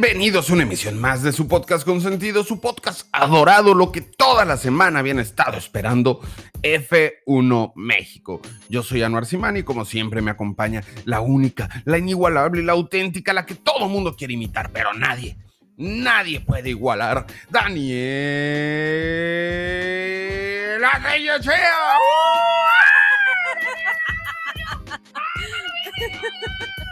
Bienvenidos a una emisión más de su podcast consentido, su podcast adorado, lo que toda la semana habían estado esperando, F1 México. Yo soy Anuar Simani y como siempre me acompaña la única, la inigualable, la auténtica, la que todo mundo quiere imitar, pero nadie, nadie puede igualar, Daniel.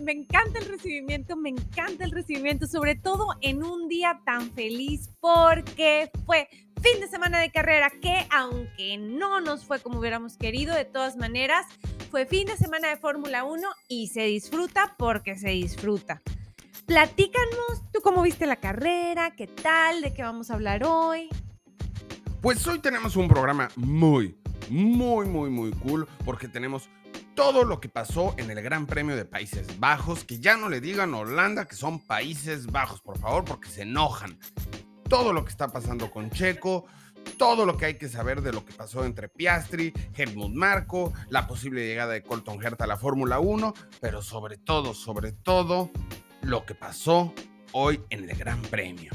Me, encanta el recibimiento, me encanta el recibimiento, sobre todo en un día tan feliz porque fue fin de semana de carrera que aunque no nos fue como hubiéramos querido, de todas maneras, fue fin de semana de Fórmula 1 y se disfruta porque se disfruta. Platícanos, tú cómo viste la carrera, qué tal, de qué vamos a hablar hoy. Pues hoy tenemos un programa muy, muy, muy, muy cool porque tenemos todo lo que pasó en el Gran Premio de Países Bajos, que ya no le digan Holanda que son Países Bajos, por favor, porque se enojan. Todo lo que está pasando con Checo, todo lo que hay que saber de lo que pasó entre Piastri, Helmut Marco, la posible llegada de Colton Herta a la Fórmula 1, pero sobre todo, sobre todo, lo que pasó hoy en el Gran Premio.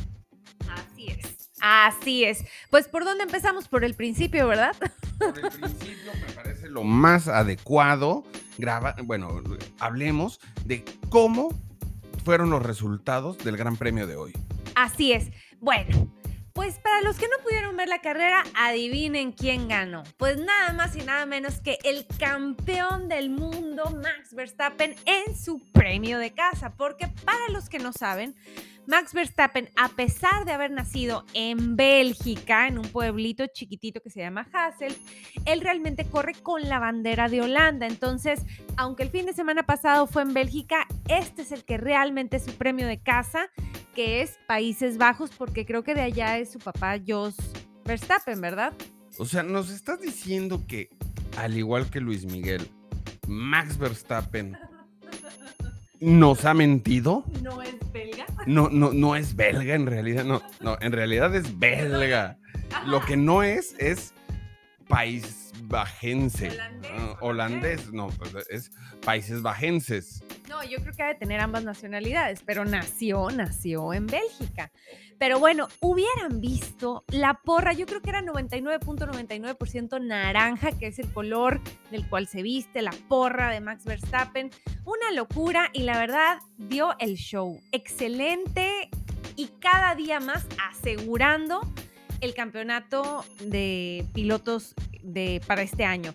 Así es. Así es. Pues por dónde empezamos? Por el principio, ¿verdad? Por el principio me parece lo más adecuado. Graba, bueno, hablemos de cómo fueron los resultados del Gran Premio de hoy. Así es. Bueno, pues para los que no pudieron ver la carrera, adivinen quién ganó. Pues nada más y nada menos que el campeón del mundo, Max Verstappen, en su premio de casa. Porque para los que no saben, Max Verstappen, a pesar de haber nacido en Bélgica, en un pueblito chiquitito que se llama Hassel, él realmente corre con la bandera de Holanda. Entonces, aunque el fin de semana pasado fue en Bélgica, este es el que realmente es su premio de casa, que es Países Bajos, porque creo que de allá es su papá Jos Verstappen, ¿verdad? O sea, nos estás diciendo que, al igual que Luis Miguel, Max Verstappen nos ha mentido. No. No, no, no es belga en realidad. No, no, en realidad es belga. Lo que no es es país bajense. Holandés. holandés, no, pues es países bajenses. No, yo creo que ha de tener ambas nacionalidades, pero nació, nació en Bélgica. Pero bueno, hubieran visto la porra, yo creo que era 99.99% naranja, que es el color del cual se viste la porra de Max Verstappen. Una locura y la verdad dio el show. Excelente y cada día más asegurando el campeonato de pilotos de, para este año.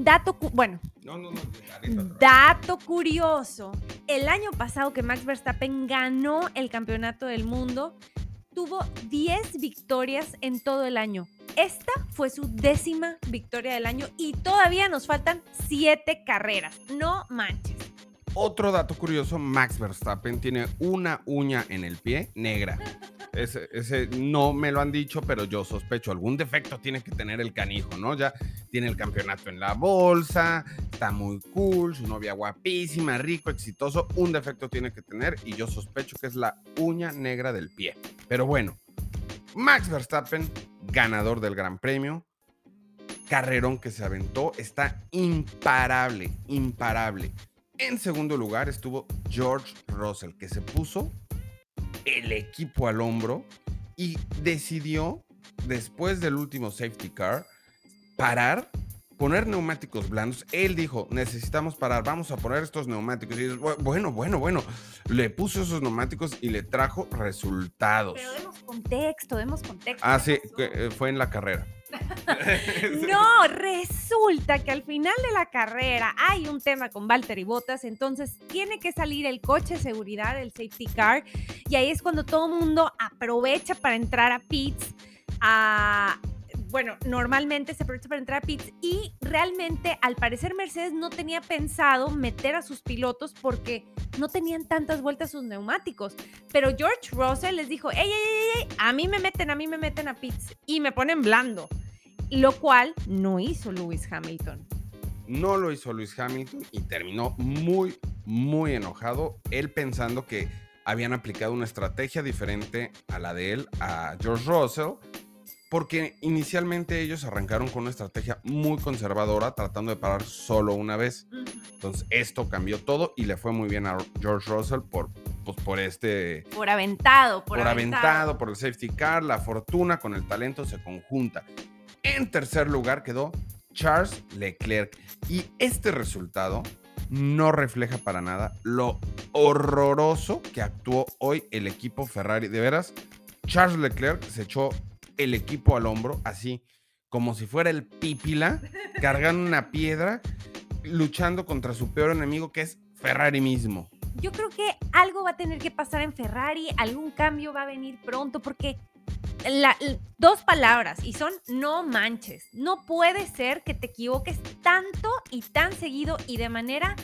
Dato, bueno, No, no, no. dato curioso. El año pasado que Max Verstappen ganó el campeonato del mundo, tuvo 10 victorias en todo el año. Esta fue su décima victoria del año y todavía nos faltan 7 carreras. No manches. Otro dato curioso, Max Verstappen tiene una uña en el pie negra. Ese, no me lo han dicho, pero yo sospecho, algún defecto tiene que tener el canijo, ¿no? Ya tiene el campeonato en la bolsa, está muy cool, su novia guapísima, rico, exitoso, un defecto tiene que tener y yo sospecho que es la uña negra del pie. Pero bueno, Max Verstappen, ganador del Gran Premio, carrerón que se aventó, está imparable, imparable. En segundo lugar estuvo George Russell, que se puso el equipo al hombro y decidió, después del último safety car, parar, poner neumáticos blandos. Él dijo, necesitamos parar, vamos a poner estos neumáticos. Y "Bu- bueno, bueno, bueno, le puso esos neumáticos y le trajo resultados. Pero demos contexto, demos contexto. Ah, sí, eh, fue en la carrera. No, resulta que al final de la carrera hay un tema con Valtteri Bottas, entonces tiene que salir el coche de seguridad, el safety car, y ahí es cuando todo el mundo aprovecha para entrar a pits. a- bueno, normalmente se aprovecha para entrar a pits y realmente al parecer Mercedes no tenía pensado meter a sus pilotos porque no tenían tantas vueltas sus neumáticos. Pero George Russell les dijo, ey, ey, ey, ey, a mí me meten, a mí me meten a pits y me ponen blando lo cual no hizo Lewis Hamilton. No lo hizo Luis Hamilton y terminó muy, muy enojado. Él pensando que habían aplicado una estrategia diferente a la de él, a George Russell. Porque inicialmente ellos arrancaron con una estrategia muy conservadora, tratando de parar solo una vez. Entonces, esto cambió todo y le fue muy bien a George Russell por, pues, por este... Por aventado, por, aventado. por el safety car, la fortuna con el talento se conjunta. En tercer lugar quedó Charles Leclerc. Y este resultado no refleja para nada lo horroroso que actuó hoy el equipo Ferrari. De veras, Charles Leclerc se echó el equipo al hombro, así como si fuera el pípila, cargando una piedra, luchando contra su peor enemigo, que es Ferrari mismo. Yo creo que algo va a tener que pasar en Ferrari, algún cambio va a venir pronto, porque dos palabras y son no manches. No puede ser que te equivoques tanto y tan seguido y de manera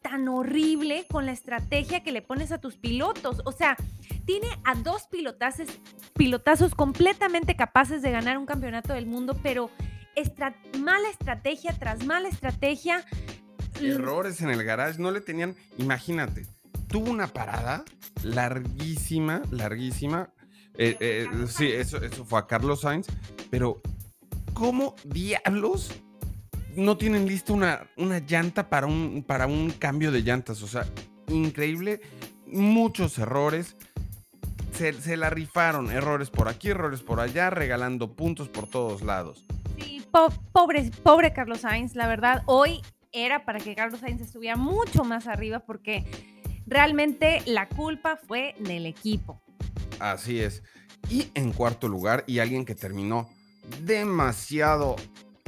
tan horrible con la estrategia que le pones a tus pilotos. O sea, tiene a dos pilotazos, pilotazos completamente capaces de ganar un campeonato del mundo, pero mala estrategia tras mala estrategia. Errores en el garage, no le tenían, imagínate, tuvo una parada larguísima, larguísima. Eh, eh, sí, eso, eso fue a Carlos Sainz, pero ¿cómo diablos no tienen lista una, una llanta para un, para un cambio de llantas? O sea, increíble, muchos errores se, la rifaron. Errores por aquí, errores por allá, regalando puntos por todos lados. Sí, pobre, pobre Carlos Sainz, la verdad, hoy era para que Carlos Sainz estuviera mucho más arriba porque realmente la culpa fue del equipo. Así es. Y en cuarto lugar, y alguien que terminó demasiado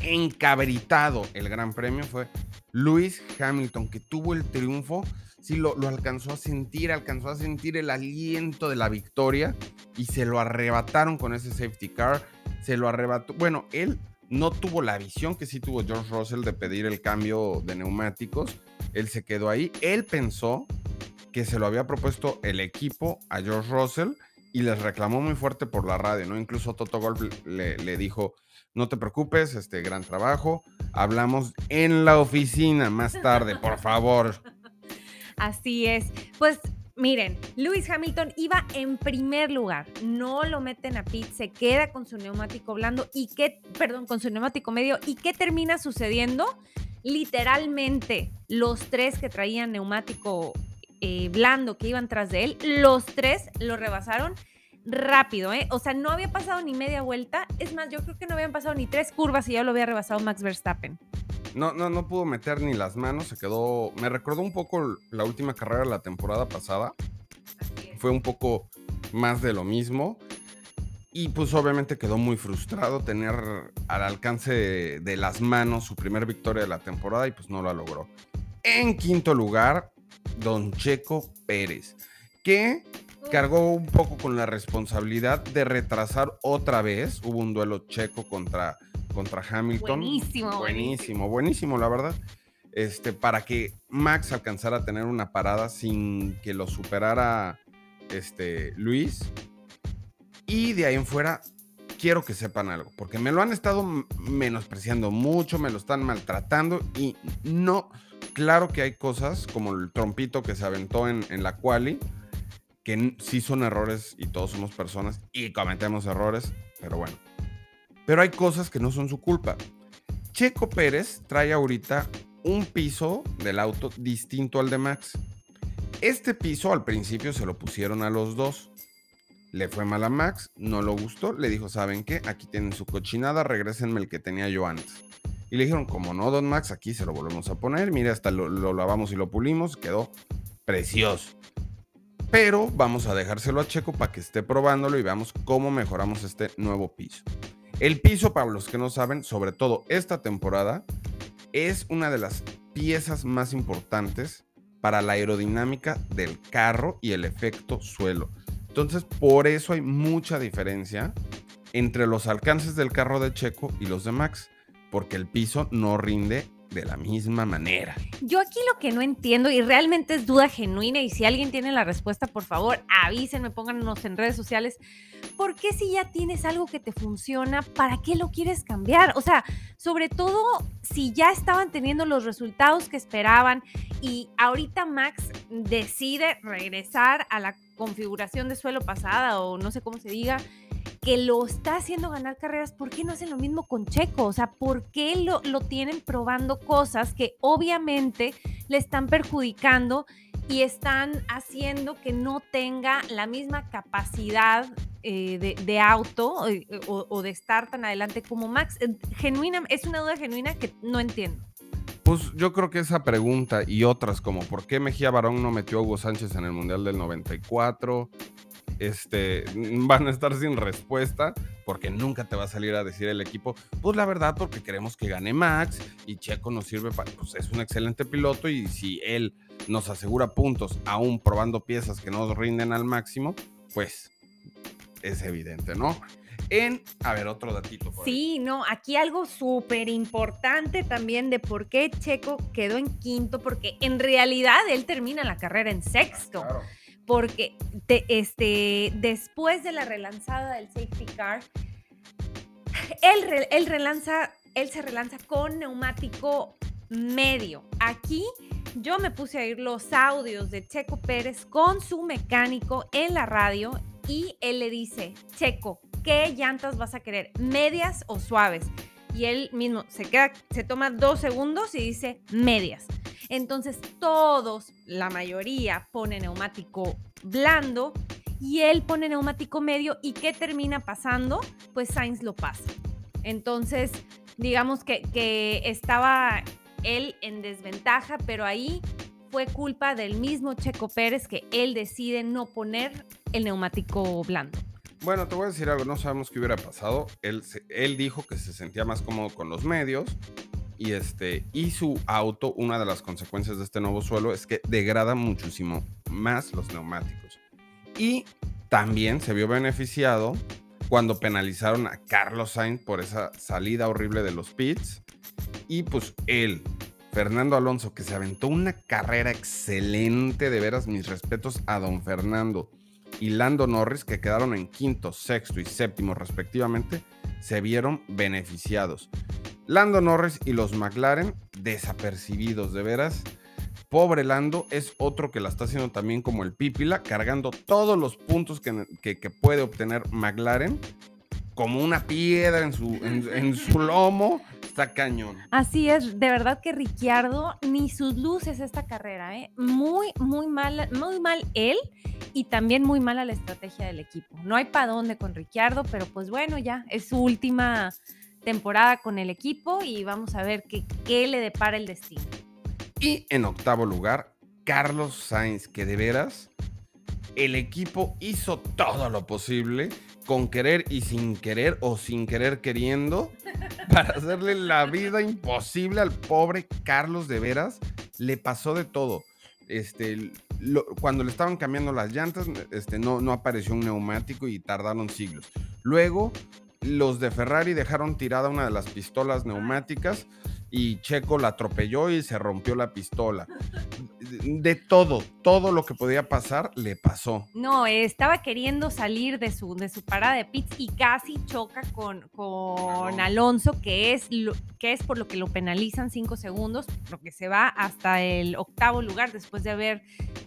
encabritado el Gran Premio fue Lewis Hamilton, que tuvo el triunfo sí lo, alcanzó a sentir, alcanzó a sentir el aliento de la victoria y se lo arrebataron con ese safety car, se lo arrebató. Bueno, él no tuvo la visión que sí tuvo George Russell de pedir el cambio de neumáticos, él se quedó ahí, él pensó que se lo había propuesto el equipo a George Russell y les reclamó muy fuerte por la radio, ¿no? Incluso Toto Golf le, le dijo, no te preocupes, este gran trabajo, hablamos en la oficina más tarde, por favor. Así es. Pues miren, Lewis Hamilton iba en primer lugar, no lo meten a pit, se queda con su neumático blando y qué, perdón, con su neumático medio y qué termina sucediendo? Literalmente, los tres que traían neumático eh, blando que iban tras de él, los tres lo rebasaron rápido, ¿eh? O sea, no había pasado ni media vuelta. Es más, yo creo que no habían pasado ni tres curvas y ya lo había rebasado Max Verstappen. No, no, no pudo meter ni las manos, se quedó. Me recordó un poco la última carrera de la temporada pasada. Fue un poco más de lo mismo. Y pues obviamente quedó muy frustrado tener al alcance de, las manos su primer victoria de la temporada y pues no la logró. En quinto lugar, Don Checo Pérez, que cargó un poco con la responsabilidad de retrasar otra vez. Hubo un duelo checo contra contra Hamilton. Buenísimo. Buenísimo, buenísimo, la verdad. Este, para que Max alcanzara a tener una parada sin que lo superara este, Luis. Y de ahí en fuera, quiero que sepan algo, porque me lo han estado menospreciando mucho, me lo están maltratando y no, claro que hay cosas como el trompito que se aventó en, en la quali, que sí son errores y todos somos personas y cometemos errores, pero bueno, pero hay cosas que no son su culpa. Checo Pérez trae ahorita un piso del auto distinto al de Max. Este piso al principio se lo pusieron a los dos. Le fue mal a Max, no lo gustó, le dijo, ¿saben qué? Aquí tienen su cochinada, regrésenme el que tenía yo antes. Y le dijeron, como no, don Max, aquí se lo volvemos a poner, mire, hasta lo lavamos y lo pulimos, quedó precioso. Pero vamos a dejárselo a Checo para que esté probándolo y veamos cómo mejoramos este nuevo piso. El piso, para los que no saben, sobre todo esta temporada, es una de las piezas más importantes para la aerodinámica del carro y el efecto suelo. Entonces, por eso hay mucha diferencia entre los alcances del carro de Checo y los de Max, porque el piso no rinde de la misma manera. Yo aquí lo que no entiendo y realmente es duda genuina y si alguien tiene la respuesta, por favor, avísenme, pónganos en redes sociales. ¿Por qué si ya tienes algo que te funciona, para qué lo quieres cambiar? O sea, sobre todo si ya estaban teniendo los resultados que esperaban y ahorita Max decide regresar a la configuración de suelo pasada o no sé cómo se diga que lo está haciendo ganar carreras, ¿por qué no hacen lo mismo con Checo? O sea, ¿por qué lo, lo tienen probando cosas que obviamente le están perjudicando y están haciendo que no tenga la misma capacidad eh, de, auto eh, o, de estar tan adelante como Max? Genuina, es una duda genuina que no entiendo. Pues yo creo que esa pregunta y otras como ¿por qué Mejía Barón no metió a Hugo Sánchez en el Mundial del 94? Este, van a estar sin respuesta porque nunca te va a salir a decir el equipo, pues la verdad porque queremos que gane Max y Checo nos sirve para, pues es un excelente piloto y si él nos asegura puntos aún probando piezas que no rinden al máximo, pues es evidente, ¿no? en, a ver, otro datito. sí, no, aquí algo súper importante también de por qué Checo quedó en quinto, porque en realidad él termina la carrera en sexto. Porque este, después de la relanzada del safety car, él, relanza, él se relanza con neumático medio. Aquí yo me puse a oír los audios de Checo Pérez con su mecánico en la radio y él le dice, Checo, ¿qué llantas vas a querer? ¿Medias o suaves? Y él mismo se queda, se toma dos segundos y dice medias. Entonces todos, la mayoría, pone neumático blando y él pone neumático medio. ¿Y qué termina pasando? Pues Sainz lo pasa. Entonces, digamos que, que estaba él en desventaja, pero ahí fue culpa del mismo Checo Pérez que él decide no poner el neumático blando. Bueno, te voy a decir algo, no sabemos qué hubiera pasado. Él, él dijo que se sentía más cómodo con los medios y, este, y su auto, una de las consecuencias de este nuevo suelo es que degrada muchísimo más los neumáticos. Y también se vio beneficiado cuando penalizaron a Carlos Sainz por esa salida horrible de los pits. Y pues él, Fernando Alonso, que se aventó una carrera excelente, de veras mis respetos a don Fernando y Lando Norris, que quedaron en quinto, sexto y séptimo respectivamente, se vieron beneficiados. Lando Norris y los McLaren desapercibidos, de veras. Pobre Lando es otro que la está haciendo también como el Pípila, cargando todos los puntos que, puede obtener McLaren como una piedra en su, en su lomo Está cañón. Así es, de verdad que Ricciardo ni sus luces esta carrera, ¿eh? Muy, muy mal, muy mal él y también muy mala la estrategia del equipo. No hay para dónde con Ricciardo, pero pues bueno, ya es su última temporada con el equipo y vamos a ver qué, qué le depara el destino. Y en octavo lugar, Carlos Sainz, que de veras el equipo hizo todo lo posible con querer y sin querer o sin querer queriendo para hacerle la vida imposible al pobre Carlos de veras. Le pasó de todo. Este, cuando le estaban cambiando las llantas, este, no, no apareció un neumático y tardaron siglos. Luego, los de Ferrari dejaron tirada una de las pistolas neumáticas y Checo la atropelló y se rompió la pistola. De todo, todo lo que podía pasar le pasó. No, estaba queriendo salir de su, de su parada de pits y casi choca con, con Alonso, que es, lo, que es por lo que lo penalizan cinco segundos, porque se va hasta el octavo lugar después de haber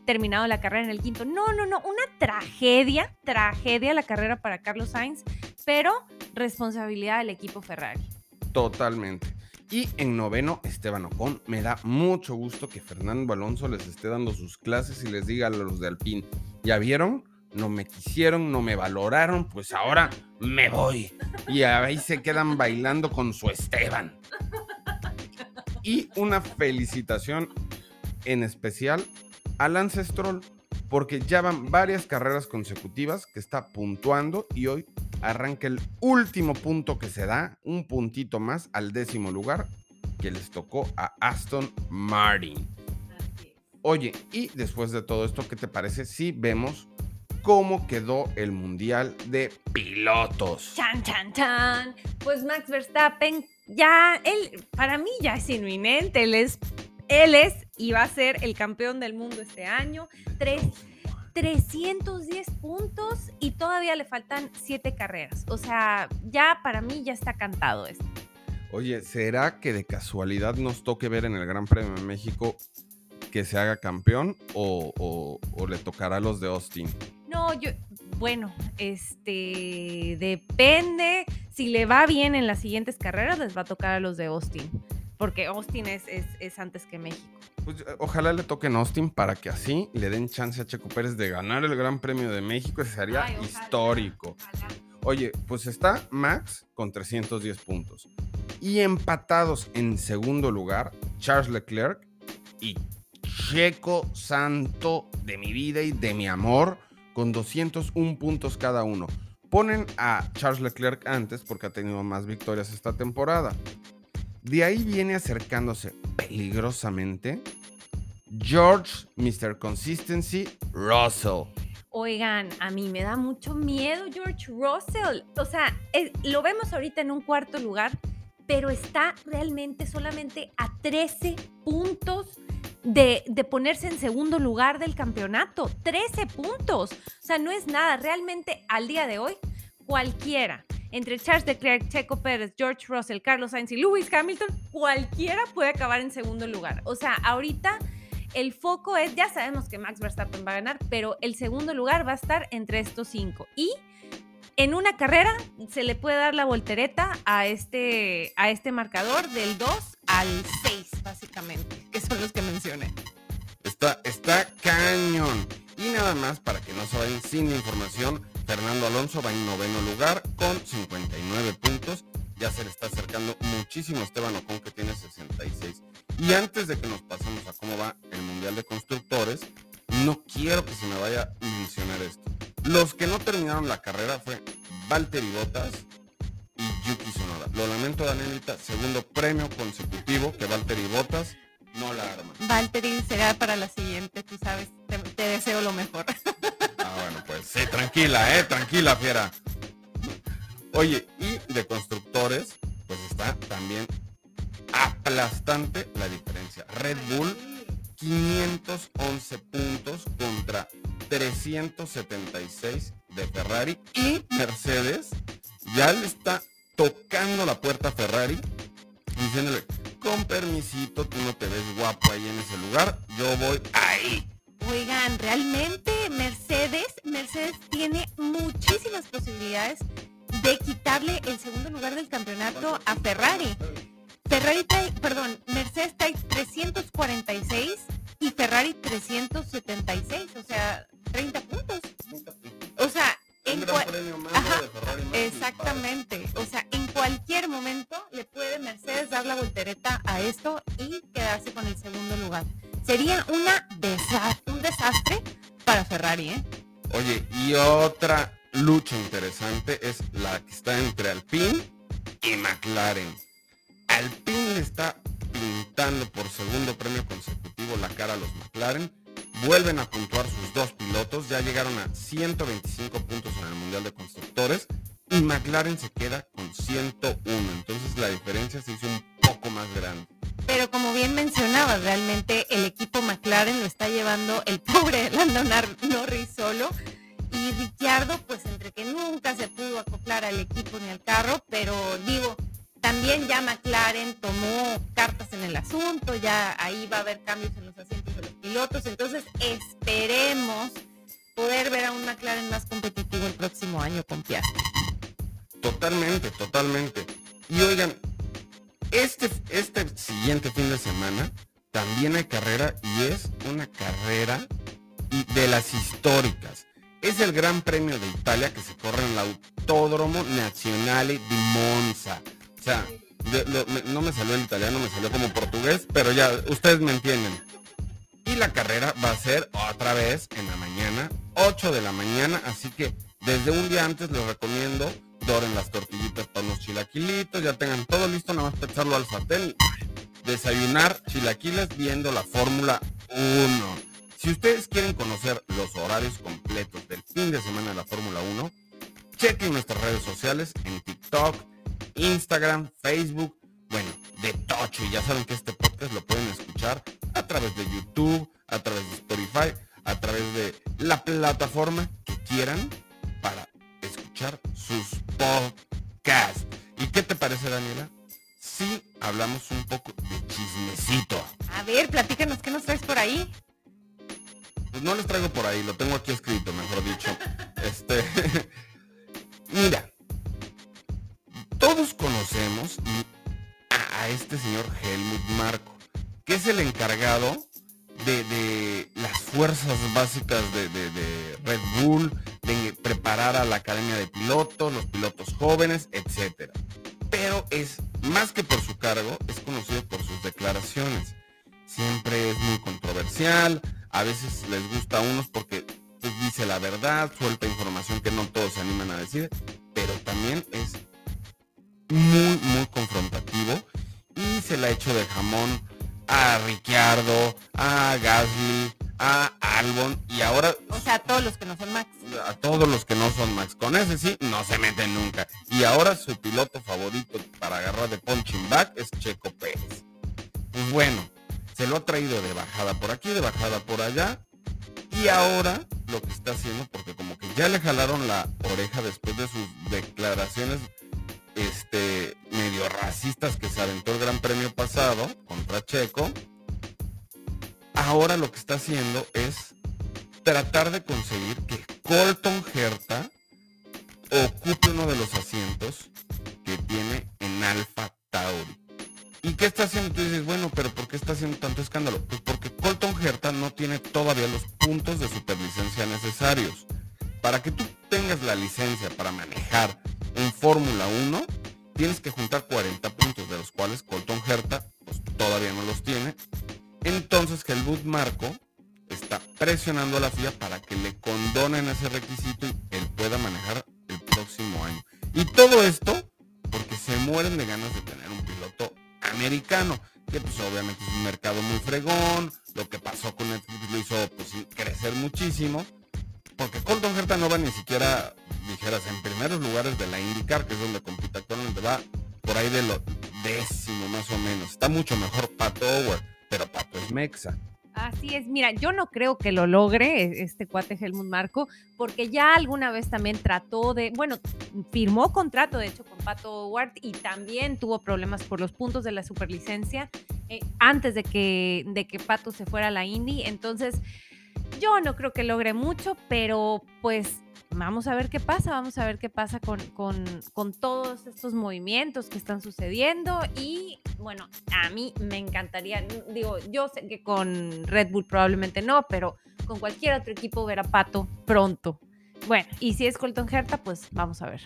terminado la carrera en el quinto. No, no, no, una tragedia, tragedia la carrera para Carlos Sainz, pero responsabilidad del equipo Ferrari. Totalmente. Y en noveno, Esteban Ocon. Me da mucho gusto que Fernando Alonso les esté dando sus clases y les diga a los de Alpine, ¿ya vieron? No me quisieron, no me valoraron, pues ahora me voy. Y ahí se quedan bailando con su Esteban. Y una felicitación en especial a Lance Stroll, porque ya van varias carreras consecutivas que está puntuando y hoy arranca el último punto que se da, un puntito más al décimo lugar que les tocó a Aston Martin. Oye, y después de todo esto, ¿qué te parece si vemos cómo quedó el Mundial de Pilotos? Chan, chan, chan. Pues Max Verstappen ya, él, para mí ya es inminente, él es, él es y va a ser el campeón del mundo este año. Tres 310 puntos y todavía le faltan 7 carreras. O sea, ya para mí ya está cantado esto. Oye, ¿será que de casualidad nos toque ver en el Gran Premio de México que se haga campeón o, le tocará a los de Austin? No, yo bueno, este depende. Si le va bien en las siguientes carreras, les va a tocar a los de Austin. Porque Austin es, es, antes que México. Pues, eh, ojalá le toquen Austin para que así le den chance a Checo Pérez de ganar el Gran Premio de México. Ese sería histórico. Oye, pues está Max con 310 puntos. Y empatados en segundo lugar, Charles Leclerc y Checo Santo de mi vida y de mi amor con 201 puntos cada uno. Ponen a Charles Leclerc antes porque ha tenido más victorias esta temporada. De ahí viene acercándose peligrosamente George Mr. Consistency Russell. Oigan, a mí me da mucho miedo George Russell. O sea, lo vemos ahorita en un cuarto lugar, pero está realmente solamente a 13 puntos de, ponerse en segundo lugar del campeonato. 13 puntos. O sea, no es nada. Realmente al día de hoy, cualquiera, entre Charles Leclerc, Checo Pérez, George Russell, Carlos Sainz y Lewis Hamilton, cualquiera puede acabar en segundo lugar. O sea, ahorita el foco es, ya sabemos que Max Verstappen va a ganar, pero el segundo lugar va a estar entre estos cinco. Y en una carrera se le puede dar la voltereta a este, a este marcador del 2 al 6, básicamente, que son los que mencioné. Está, está cañón. Y nada más, para que no se vayan sin información, Fernando Alonso va en noveno lugar con 59 puntos. Ya se le está acercando muchísimo Esteban Ocon, que tiene 66. Y antes de que nos pasemos a cómo va el Mundial de Constructores, no quiero que se me vaya a mencionar esto. Los que no terminaron la carrera fue Valtteri Bottas y Yuki Sonoda. Lo lamento, Danielita, segundo premio consecutivo que Valtteri Bottas no la arma. Valtteri será para la siguiente, tú sabes, te, deseo lo mejor. Bueno, pues sí, tranquila, eh, tranquila, fiera. Oye, y de constructores, pues está también aplastante la diferencia. Red Bull 511 puntos contra 376 de Ferrari y Mercedes ya le está tocando la puerta a Ferrari diciéndole, con permisito, tú no te ves guapo ahí en ese lugar, yo voy ahí. Oigan, realmente Mercedes, Mercedes tiene muchísimas posibilidades de quitarle el segundo lugar del campeonato a Ferrari. Ferrari trae, perdón, Mercedes trae 346 y Ferrari 376, o sea, equipo ni al carro, pero digo, también ya McLaren tomó cartas en el asunto, ya ahí va a haber cambios en los asientos de los pilotos, entonces esperemos poder ver a un McLaren más competitivo el próximo año con Piastri. Totalmente, totalmente. Y oigan, este, este siguiente fin de semana también hay carrera y es una carrera de las históricas. Es el Gran Premio de Italia que se corre en el Autódromo Nazionale di Monza. O sea, no me salió el italiano, me salió como portugués, pero ya, ustedes me entienden. Y la carrera va a ser otra vez en la mañana, 8 de la mañana, así que desde un día antes les recomiendo doren las tortillitas para unos chilaquilitos, ya tengan todo listo, nada más pensarlo al sartén desayunar chilaquiles viendo la Fórmula 1. Si ustedes quieren conocer los horarios completos del fin de semana de la Fórmula 1, chequen nuestras redes sociales en TikTok, Instagram, Facebook, bueno, de tocho. Y ya saben que este podcast lo pueden escuchar a través de YouTube, a través de Spotify, a través de la plataforma que quieran para escuchar sus podcasts. ¿Y qué te parece, Daniela? Si hablamos un poco de chismecito. A ver, platícanos, ¿qué nos traes por ahí? Pues no les traigo por ahí, lo tengo aquí escrito, mejor dicho. Este, mira, todos conocemos a este señor Helmut Marco, que es el encargado de, las fuerzas básicas de, de, Red Bull, de preparar a la academia de pilotos, los pilotos jóvenes, etc. Pero es, más que por su cargo, es conocido por sus declaraciones. Siempre es muy controversial, a veces les gusta a unos porque pues, dice la verdad, suelta información que no todos se animan a decir, pero también es muy, muy confrontativo y se le ha hecho de jamón a Ricciardo, a Gasly, a Albon y ahora... O sea, a todos los que no son Max. A todos los que no son Max. Con ese sí, no se meten nunca. Y ahora su piloto favorito para agarrar de punching back es Checo Pérez. Pues bueno, se lo ha traído de bajada por aquí, de bajada por allá. Y ahora lo que está haciendo, porque como que ya le jalaron la oreja después de sus declaraciones este, medio racistas que se aventó el Gran Premio pasado contra Checo, ahora lo que está haciendo es tratar de conseguir que Colton Herta ocupe uno de los asientos que tiene en Alfa Tauri. ¿Y qué está haciendo? Tú dices, bueno, pero ¿por qué está haciendo tanto escándalo? Pues porque Colton Herta no tiene todavía los puntos de superlicencia necesarios. Para que tú tengas la licencia para manejar en Fórmula 1 tienes que juntar 40 puntos, de los cuales Colton Herta pues, todavía no los tiene. Entonces Helmut Marco está presionando a la FIA para que le condonen ese requisito y él pueda manejar el próximo año. Y todo esto porque se mueren de ganas de tener un piloto americano, que pues obviamente es un mercado muy fregón, lo que pasó con Netflix lo hizo pues, crecer muchísimo porque Colton Herta no va ni siquiera, dijeras, en primeros lugares de la IndyCar, que es donde compite actualmente, va por ahí de lo décimo más o menos. Está mucho mejor Pato Howard, pero Pato es Mexa. Así es, mira, yo no creo que lo logre e, este cuate Helmut Marco, porque ya alguna vez también trató de, bueno, firmó contrato de hecho con Pato Howard y también tuvo problemas por los puntos de la superlicencia eh, antes de que, de que Pato se fuera a la Indy. Entonces, yo no creo que logre mucho, pero pues vamos a ver qué pasa, vamos a ver qué pasa con, con, todos estos movimientos que están sucediendo y bueno, a mí me encantaría, digo, yo sé que con Red Bull probablemente no, pero con cualquier otro equipo ver a Pato pronto. Bueno, y si es Colton Herta, pues vamos a ver.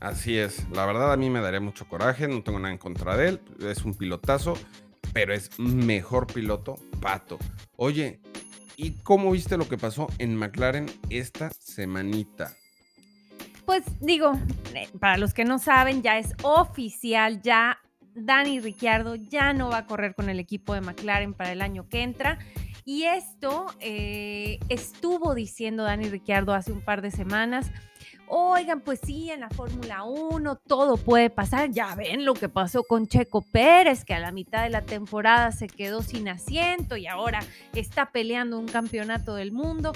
Así es, la verdad a mí me daría mucho coraje, no tengo nada en contra de él, es un pilotazo, pero es mejor piloto Pato. Oye, ¿Y cómo viste lo que pasó en McLaren esta semanita? Pues digo, eh, para los que no saben, ya es oficial, ya Dani Ricciardo ya no va a correr con el equipo de McLaren para el año que entra. Y esto eh, estuvo diciendo Dani Ricciardo hace un par de semanas Oigan, pues sí, en la Fórmula 1 todo puede pasar. Ya ven lo que pasó con Checo Pérez, que a la mitad de la temporada se quedó sin asiento y ahora está peleando un campeonato del mundo.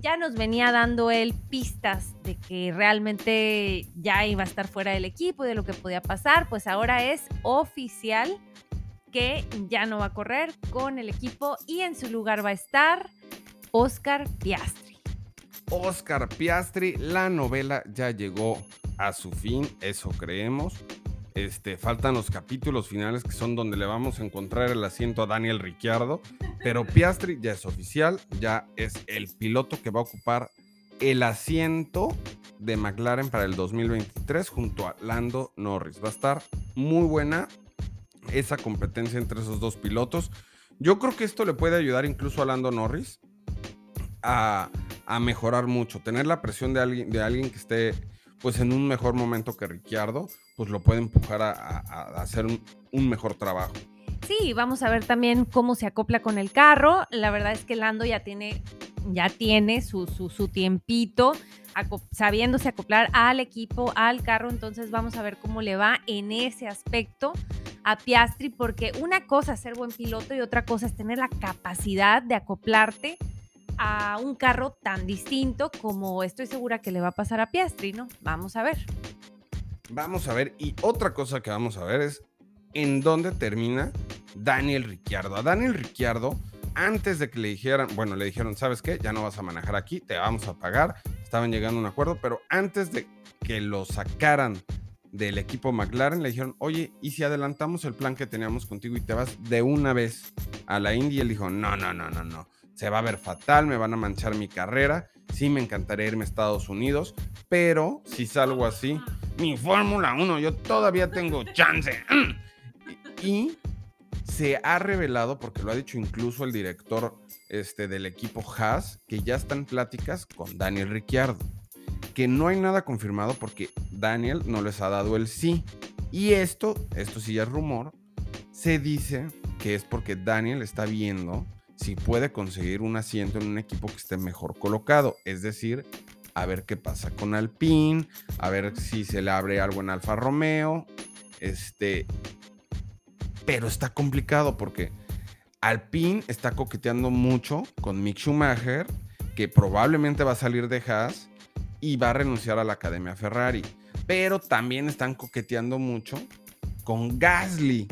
Ya nos venía dando él pistas de que realmente ya iba a estar fuera del equipo y de lo que podía pasar. Pues ahora es oficial que ya no va a correr con el equipo y en su lugar va a estar Oscar Piastri. Oscar Piastri. La novela ya llegó a su fin, eso creemos. Este, faltan los capítulos finales que son donde le vamos a encontrar el asiento a Daniel Ricciardo, pero Piastri ya es oficial, ya es el piloto que va a ocupar el asiento de McLaren para el 2023 junto a Lando Norris. Va a estar muy buena esa competencia entre esos dos pilotos. Yo creo que esto le puede ayudar incluso a Lando Norris a a mejorar mucho. Tener la presión de alguien, de alguien que esté pues en un mejor momento que Ricciardo, pues lo puede empujar a, hacer un, mejor trabajo. Sí, vamos a ver también cómo se acopla con el carro. La verdad es que Lando ya tiene, ya tiene su, su, su tiempito sabiéndose acoplar al equipo, al carro. Entonces vamos a ver cómo le va en ese aspecto a Piastri, porque una cosa es ser buen piloto y otra cosa es tener la capacidad de acoplarte a un carro tan distinto como estoy segura que le va a pasar a Piastri, ¿no? Vamos a ver. Vamos a ver. Y otra cosa que vamos a ver es en dónde termina Daniel Ricciardo. A Daniel Ricciardo, antes de que le dijeran, bueno, le dijeron, ¿sabes qué? Ya no vas a manejar aquí, te vamos a pagar. estaban llegando a un acuerdo, pero antes de que lo sacaran del equipo McLaren, le dijeron, oye, ¿y si adelantamos el plan que teníamos contigo y te vas de una vez a la Indy? Y él dijo, no, no, no, no, no, se va a ver fatal, me van a manchar mi carrera, sí me encantaría irme a Estados Unidos, pero si salgo así, mi Fórmula 1, yo todavía tengo chance. Y se ha revelado, porque lo ha dicho incluso el director este, del equipo Haas, que ya están pláticas con Daniel Ricciardo que no hay nada confirmado porque Daniel no les ha dado el sí. Y esto, esto sí ya es rumor, se dice que es porque Daniel está viendo si puede conseguir un asiento en un equipo que esté mejor colocado. Es decir, a ver qué pasa con Alpine, a ver si se le abre algo en Alfa Romeo. Este. Pero está complicado porque Alpine está coqueteando mucho con Mick Schumacher, que probablemente va a salir de Haas y va a renunciar a la Academia Ferrari. Pero también están coqueteando mucho con Gasly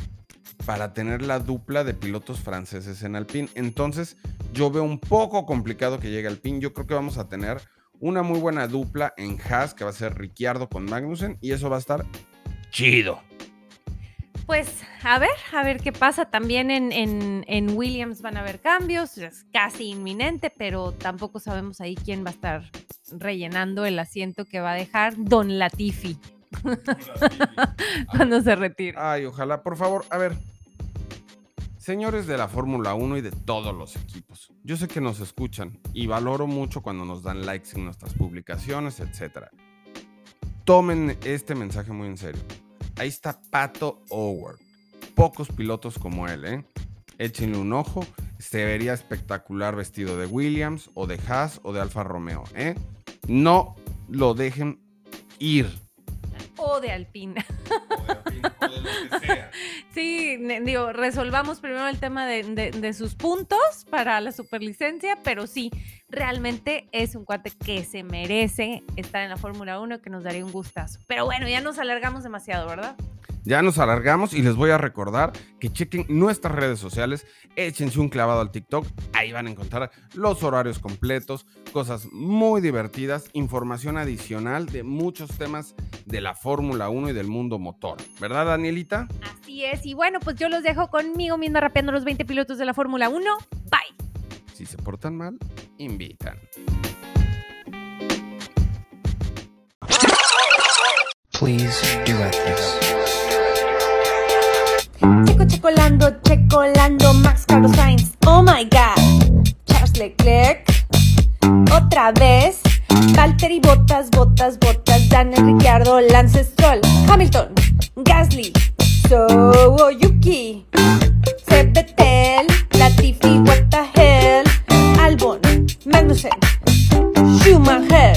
para tener la dupla de pilotos franceses en Alpine. Entonces, yo veo un poco complicado que llegue Alpine. Yo creo que vamos a tener una muy buena dupla en Haas, que va a ser Ricciardo con Magnussen, y eso va a estar chido. Pues a ver, a ver qué pasa. También en, Williams van a haber cambios, es casi inminente, pero tampoco sabemos ahí quién va a estar rellenando el asiento que va a dejar Don Latifi cuando se retire. Ay, ojalá, por favor, a ver. Señores de la Fórmula 1 y de todos los equipos, yo sé que nos escuchan y valoro mucho cuando nos dan likes en nuestras publicaciones, etc. Tomen este mensaje muy en serio Ahí está Pato Howard. Pocos pilotos como él, ¿eh? Échenle un ojo. Se vería espectacular vestido de Williams o de Haas o de Alfa Romeo, ¿eh? No lo dejen ir. O de Alpina. O de Alpina, o de lo que sea. Sí, digo, resolvamos primero el tema de, sus puntos para la superlicencia, pero sí, realmente es un cuate que se merece estar en la Fórmula 1, que nos daría un gustazo. Pero bueno, ya nos alargamos demasiado, ¿verdad? Ya nos alargamos y les voy a recordar que chequen nuestras redes sociales, échense un clavado al TikTok, ahí van a encontrar los horarios completos, cosas muy divertidas, información adicional de muchos temas de la Fórmula 1 y del mundo motor. ¿Verdad, Danielita? Así es, y bueno, pues yo los dejo conmigo misma rapeando los 20 pilotos de la Fórmula 1. Bye. Si se portan mal, invitan. Please do this. Checo, checolando, checolando, Max Carlos Sainz. Oh my god. Charles Leclerc. Otra vez. Valtteri, Botas, Botas, Botas. Daniel Ricciardo, Lance Stroll. Hamilton. Gasly. So Yuki. Sebetel. Latifi, what the. Albon. Magnussen. Schumacher.